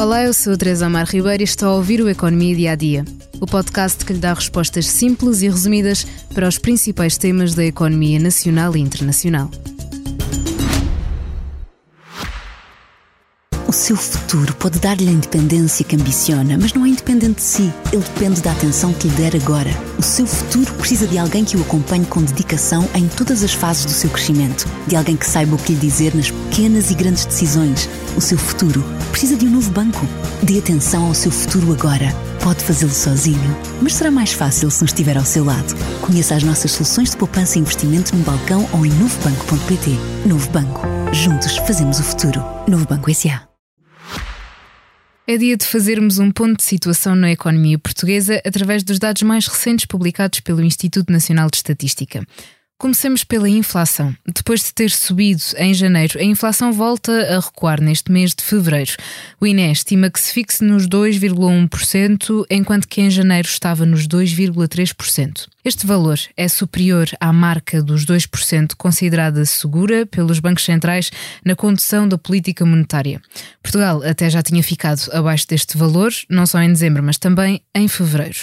Olá, eu sou a Teresa Amar Ribeiro e estou a ouvir o Economia Dia a Dia, o podcast que lhe dá respostas simples e resumidas para os principais temas da economia nacional e internacional. O seu futuro pode dar-lhe a independência que ambiciona, mas não é independente de si. Ele depende da atenção que lhe der agora. O seu futuro precisa de alguém que o acompanhe com dedicação em todas as fases do seu crescimento. De alguém que saiba o que lhe dizer nas pequenas e grandes decisões. O seu futuro precisa de um novo banco. Dê atenção ao seu futuro agora. Pode fazê-lo sozinho, mas será mais fácil se nos estiver ao seu lado. Conheça as nossas soluções de poupança e investimento no balcão ou em novobanco.pt. Novo Banco. Juntos fazemos o futuro. Novo Banco S.A. É dia de fazermos um ponto de situação na economia portuguesa através dos dados mais recentes publicados pelo Instituto Nacional de Estatística. Comecemos pela inflação. Depois de ter subido em janeiro, a inflação volta a recuar neste mês de fevereiro. O INE estima que se fixe nos 2,1%, enquanto que em janeiro estava nos 2,3%. Este valor é superior à marca dos 2% considerada segura pelos bancos centrais na condução da política monetária. Portugal até já tinha ficado abaixo deste valor, não só em dezembro, mas também em fevereiro.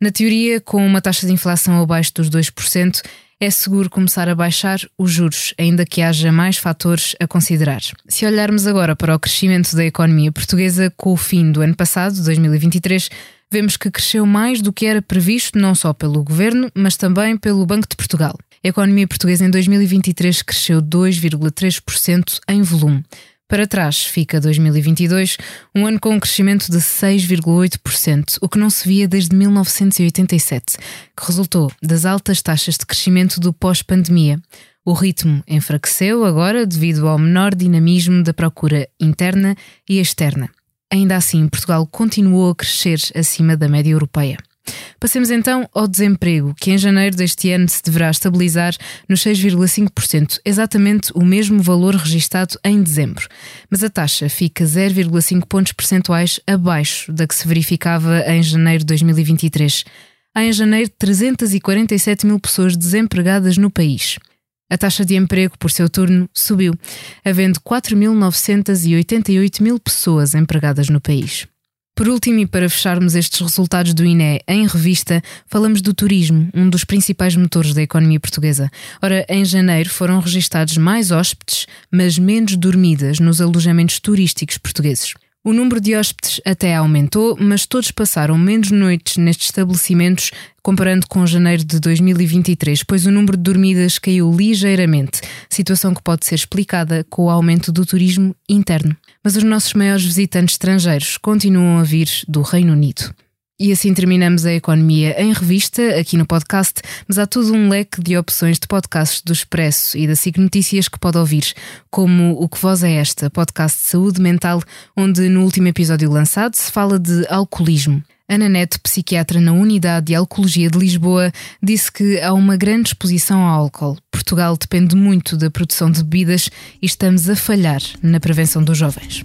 Na teoria, com uma taxa de inflação abaixo dos 2%, é seguro começar a baixar os juros, ainda que haja mais fatores a considerar. Se olharmos agora para o crescimento da economia portuguesa com o fim do ano passado, 2023, vemos que cresceu mais do que era previsto não só pelo governo, mas também pelo Banco de Portugal. A economia portuguesa em 2023 cresceu 2,3% em volume. Para trás fica 2022, um ano com um crescimento de 6,8%, o que não se via desde 1987, que resultou das altas taxas de crescimento do pós-pandemia. O ritmo enfraqueceu agora devido ao menor dinamismo da procura interna e externa. Ainda assim, Portugal continuou a crescer acima da média europeia. Passemos então ao desemprego, que em janeiro deste ano se deverá estabilizar nos 6,5%, exatamente o mesmo valor registado em dezembro. Mas a taxa fica 0,5 pontos percentuais abaixo da que se verificava em janeiro de 2023. Há em janeiro 347 mil pessoas desempregadas no país. A taxa de emprego, por seu turno, subiu, havendo 4.988 mil pessoas empregadas no país. Por último, e para fecharmos estes resultados do INE em revista, falamos do turismo, um dos principais motores da economia portuguesa. Ora, em janeiro foram registados mais hóspedes, mas menos dormidas nos alojamentos turísticos portugueses. O número de hóspedes até aumentou, mas todos passaram menos noites nestes estabelecimentos comparando com janeiro de 2023, pois o número de dormidas caiu ligeiramente, situação que pode ser explicada com o aumento do turismo interno. Mas os nossos maiores visitantes estrangeiros continuam a vir do Reino Unido. E assim terminamos a economia em revista, aqui no podcast, mas há todo um leque de opções de podcasts do Expresso e da SIC Notícias que pode ouvir, como O Que Voz é Esta, podcast de saúde mental, onde no último episódio lançado se fala de alcoolismo. Ana Neto, psiquiatra na Unidade de Alcoologia de Lisboa, disse que há uma grande exposição ao álcool. Portugal depende muito da produção de bebidas e estamos a falhar na prevenção dos jovens.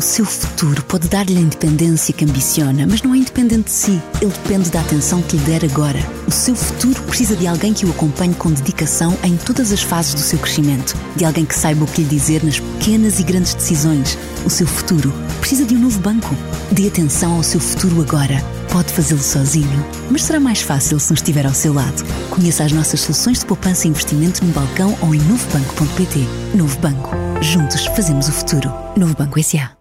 O seu futuro pode dar-lhe a independência que ambiciona, mas não é independente de si. Ele depende da atenção que lhe der agora. O seu futuro precisa de alguém que o acompanhe com dedicação em todas as fases do seu crescimento. De alguém que saiba o que lhe dizer nas pequenas e grandes decisões. O seu futuro precisa de um novo banco. Dê atenção ao seu futuro agora. Pode fazê-lo sozinho, mas será mais fácil se nos estiver ao seu lado. Conheça as nossas soluções de poupança e investimento no balcão ou em novobanco.pt. Novo Banco. Juntos fazemos o futuro. Novo Banco S.A.